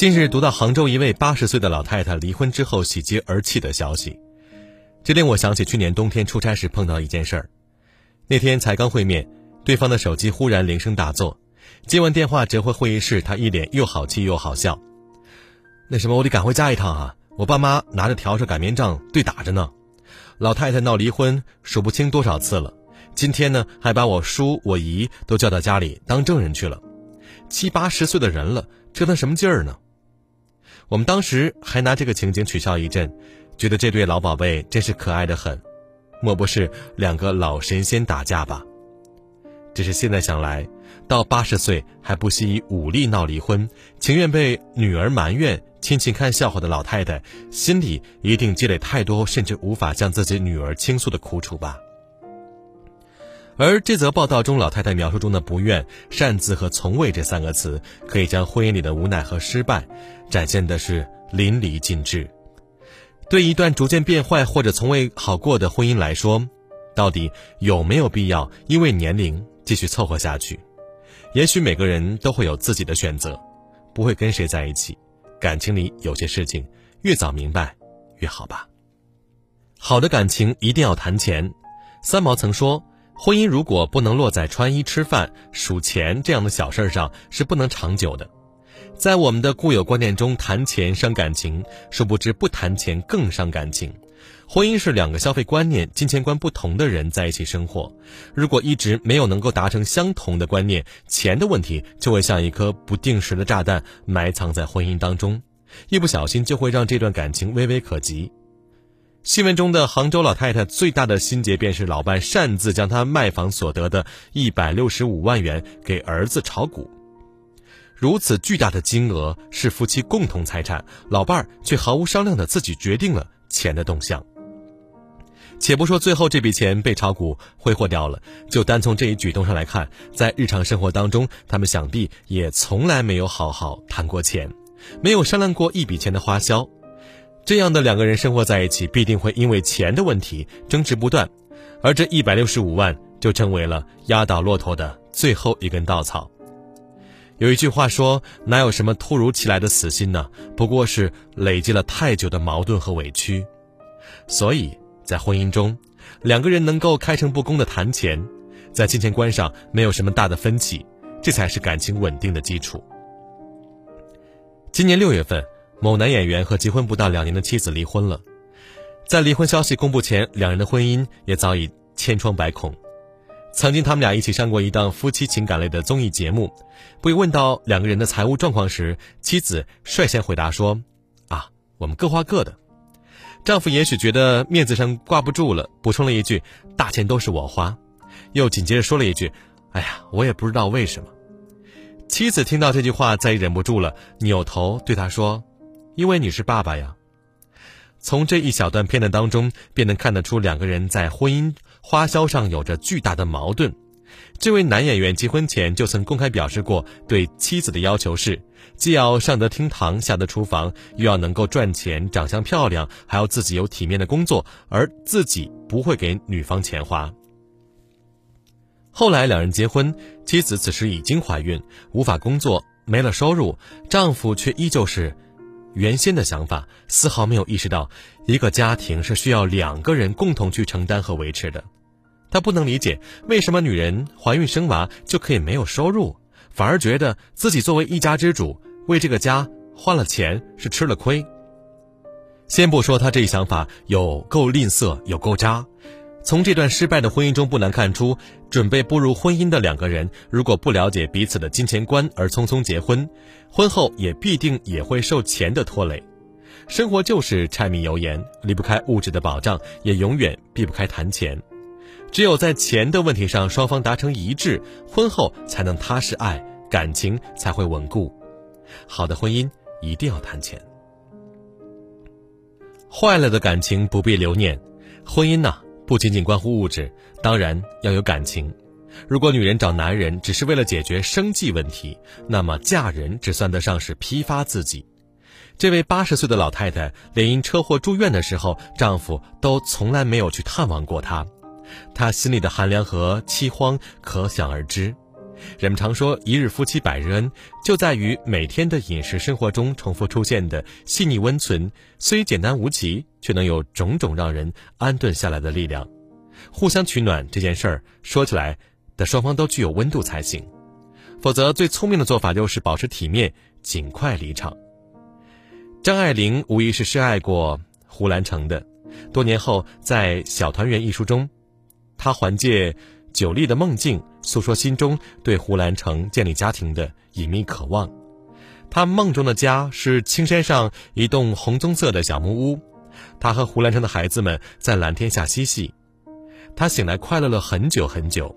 近日读到杭州一位八十岁的老太太离婚之后喜极而泣的消息，这令我想起去年冬天出差时碰到一件事儿。那天才刚会面，对方的手机忽然铃声大作，接完电话折回会议室，他一脸又好气又好笑。那什么，我得赶回家一趟啊！我爸妈拿着笤帚擀面杖对打着呢。老太太闹离婚数不清多少次了，今天呢还把我叔我姨都叫到家里当证人去了。七八十岁的人了，折腾什么劲儿呢？我们当时还拿这个情景取笑一阵，觉得这对老宝贝真是可爱的很，莫不是两个老神仙打架吧？只是现在想来，到八十岁还不惜以武力闹离婚，情愿被女儿埋怨、亲戚看笑话的老太太，心里一定积累太多甚至无法向自己女儿倾诉的苦楚吧？而这则报道中，老太太描述中的“不愿”“擅自”和“从未”这三个词，可以将婚姻里的无奈和失败，展现的是淋漓尽致。对一段逐渐变坏或者从未好过的婚姻来说，到底有没有必要因为年龄继续凑合下去？也许每个人都会有自己的选择，不会跟谁在一起。感情里有些事情，越早明白越好吧。好的感情一定要谈钱。三毛曾说。婚姻如果不能落在穿衣、吃饭、数钱这样的小事上，是不能长久的。在我们的固有观念中，谈钱伤感情，殊不知不谈钱更伤感情。婚姻是两个消费观念、金钱观不同的人在一起生活，如果一直没有能够达成相同的观念，钱的问题就会像一颗不定时的炸弹埋藏在婚姻当中，一不小心就会让这段感情微微可及。新闻中的杭州老太太最大的心结，便是老伴擅自将她卖房所得的一百六十五万元给儿子炒股。如此巨大的金额是夫妻共同财产，老伴儿却毫无商量的自己决定了钱的动向。且不说最后这笔钱被炒股挥霍掉了，就单从这一举动上来看，在日常生活当中，他们想必也从来没有好好谈过钱，没有商量过一笔钱的花销。这样的两个人生活在一起，必定会因为钱的问题争执不断，而这一百六十五万就成为了压倒骆驼的最后一根稻草。有一句话说：“哪有什么突如其来的死心呢？不过是累积了太久的矛盾和委屈。”所以，在婚姻中，两个人能够开诚布公的谈钱，在金钱观上没有什么大的分歧，这才是感情稳定的基础。今年六月份。某男演员和结婚不到两年的妻子离婚了，在离婚消息公布前，两人的婚姻也早已千疮百孔。曾经他们俩一起上过一档夫妻情感类的综艺节目，被问到两个人的财务状况时，妻子率先回答说：“啊，我们各花各的。”丈夫也许觉得面子上挂不住了，补充了一句：“大钱都是我花。”又紧接着说了一句：“哎呀，我也不知道为什么。”妻子听到这句话，再也忍不住了，扭头对他说。因为你是爸爸呀，从这一小段片段当中，便能看得出两个人在婚姻花销上有着巨大的矛盾。这位男演员结婚前就曾公开表示过，对妻子的要求是，既要上得厅堂下得厨房，又要能够赚钱、长相漂亮，还要自己有体面的工作，而自己不会给女方钱花。后来两人结婚，妻子此时已经怀孕，无法工作，没了收入，丈夫却依旧是。原先的想法丝毫没有意识到，一个家庭是需要两个人共同去承担和维持的。他不能理解为什么女人怀孕生娃就可以没有收入，反而觉得自己作为一家之主为这个家花了钱是吃了亏。先不说他这一想法有够吝啬，有够渣。从这段失败的婚姻中，不难看出，准备步入婚姻的两个人，如果不了解彼此的金钱观而匆匆结婚，婚后也必定也会受钱的拖累。生活就是柴米油盐，离不开物质的保障，也永远避不开谈钱。只有在钱的问题上双方达成一致，婚后才能踏实爱，感情才会稳固。好的婚姻一定要谈钱。坏了的感情不必留念，婚姻呢？不仅仅关乎物质，当然要有感情。如果女人找男人只是为了解决生计问题，那么嫁人只算得上是批发自己。这位八十岁的老太太，连因车祸住院的时候，丈夫都从来没有去探望过她，她心里的寒凉和凄惶可想而知。人们常说“一日夫妻百日恩”，就在于每天的饮食生活中重复出现的细腻温存，虽简单无奇，却能有种种让人安顿下来的力量。互相取暖这件事儿，说起来得双方都具有温度才行，否则最聪明的做法就是保持体面，尽快离场。张爱玲无疑是深爱过胡兰成的，多年后在《小团圆》一书中，她还借九莉的梦境，诉说心中对胡兰成建立家庭的隐秘渴望。他梦中的家是青山上一栋红棕色的小木屋，他和胡兰成的孩子们在蓝天下嬉戏。他醒来快乐了很久很久。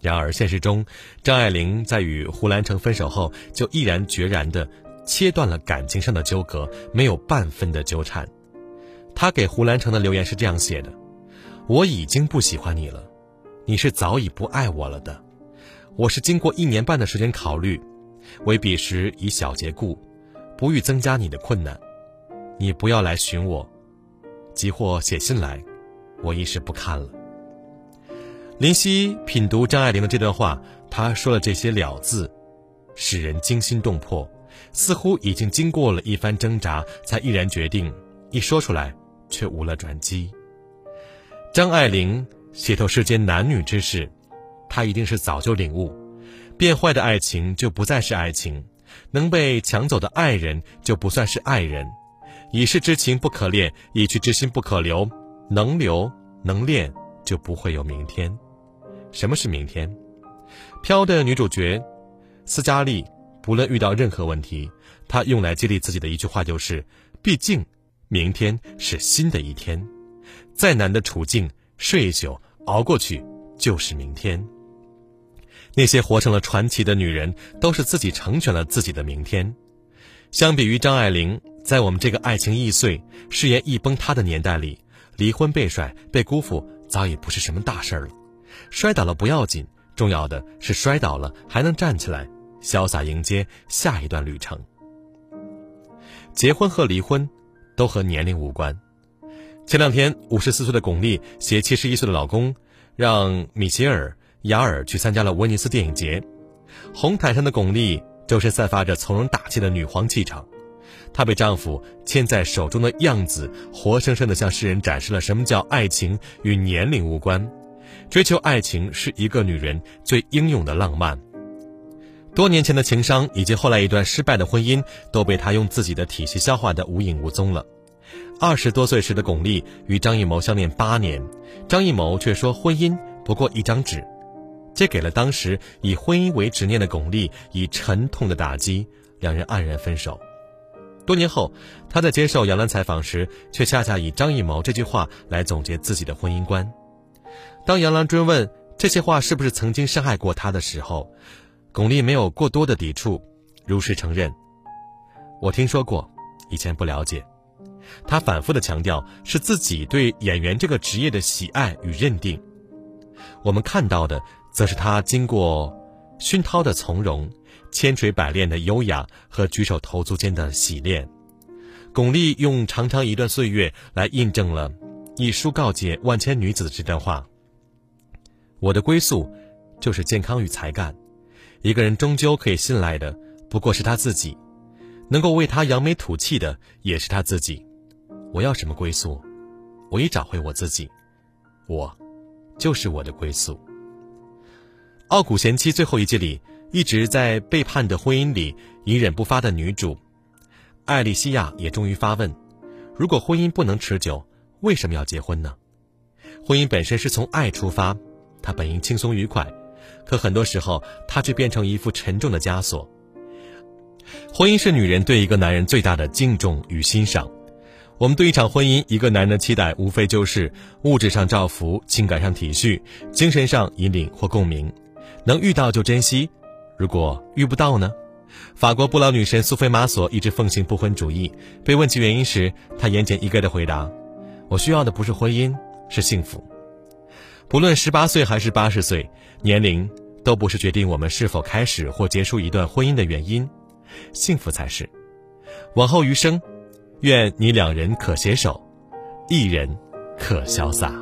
然而现实中，张爱玲在与胡兰成分手后，就毅然决然地切断了感情上的纠葛，没有半分的纠缠。她给胡兰成的留言是这样写的：“我已经不喜欢你了，你是早已不爱我了的。我是经过一年半的时间考虑，为彼时以小节故，不欲增加你的困难。你不要来寻我，即或写信来。”我一时不看了。林夕品读张爱玲的这段话，她说了这些了字，使人惊心动魄，似乎已经经过了一番挣扎，才毅然决定一说出来，却无了转机。张爱玲写透世间男女之事，他一定是早就领悟，变坏的爱情就不再是爱情，能被抢走的爱人就不算是爱人，已逝之情不可恋，已去之心不可留。能留能恋，就不会有明天。什么是明天？飘的女主角斯嘉丽，不论遇到任何问题，她用来激励自己的一句话就是：“毕竟，明天是新的一天。再难的处境，睡一宿熬过去，就是明天。”那些活成了传奇的女人，都是自己成全了自己的明天。相比于张爱玲，在我们这个爱情易碎、誓言易崩塌的年代里。离婚被甩被辜负早已不是什么大事儿了，摔倒了不要紧，重要的是摔倒了还能站起来，潇洒迎接下一段旅程。结婚和离婚，都和年龄无关。前两天，五十四岁的巩俐携七十一岁的老公，让米歇尔·雅尔去参加了威尼斯电影节。红毯上的巩俐，周身散发着从容大气的女皇气场。她被丈夫牵在手中的样子，活生生地向世人展示了什么叫爱情与年龄无关。追求爱情是一个女人最英勇的浪漫。多年前的情伤以及后来一段失败的婚姻，都被她用自己的体系消化得无影无踪了。二十多岁时的巩俐与张艺谋相恋八年，张艺谋却说婚姻不过一张纸，这给了当时以婚姻为执念的巩俐以沉痛的打击，两人黯然分手。多年后，他在接受杨澜采访时，却恰恰以张艺谋这句话来总结自己的婚姻观。当杨澜追问这些话是不是曾经伤害过他的时候，巩俐没有过多的抵触，如实承认：“我听说过，以前不了解。”他反复的强调是自己对演员这个职业的喜爱与认定。我们看到的，则是他经过熏陶的从容。千锤百炼的优雅和举手投足间的洗练，巩俐用长长一段岁月来印证了“一书告诫万千女子”的这段话。我的归宿，就是健康与才干。一个人终究可以信赖的，不过是他自己；能够为他扬眉吐气的，也是他自己。我要什么归宿？我已找回我自己，我，就是我的归宿。《傲骨贤妻》最后一季里。一直在背叛的婚姻里隐忍不发的女主，艾莉西亚也终于发问：如果婚姻不能持久，为什么要结婚呢？婚姻本身是从爱出发，它本应轻松愉快，可很多时候它却变成一副沉重的枷锁。婚姻是女人对一个男人最大的敬重与欣赏。我们对一场婚姻，一个男人的期待，无非就是物质上照拂，情感上体恤，精神上引领或共鸣，能遇到就珍惜。如果遇不到呢？法国不老女神苏菲玛索一直奉行不婚主义。被问及原因时，她言简意赅地回答：“我需要的不是婚姻，是幸福。不论十八岁还是八十岁，年龄都不是决定我们是否开始或结束一段婚姻的原因，幸福才是。往后余生，愿你两人可携手，一人可潇洒。”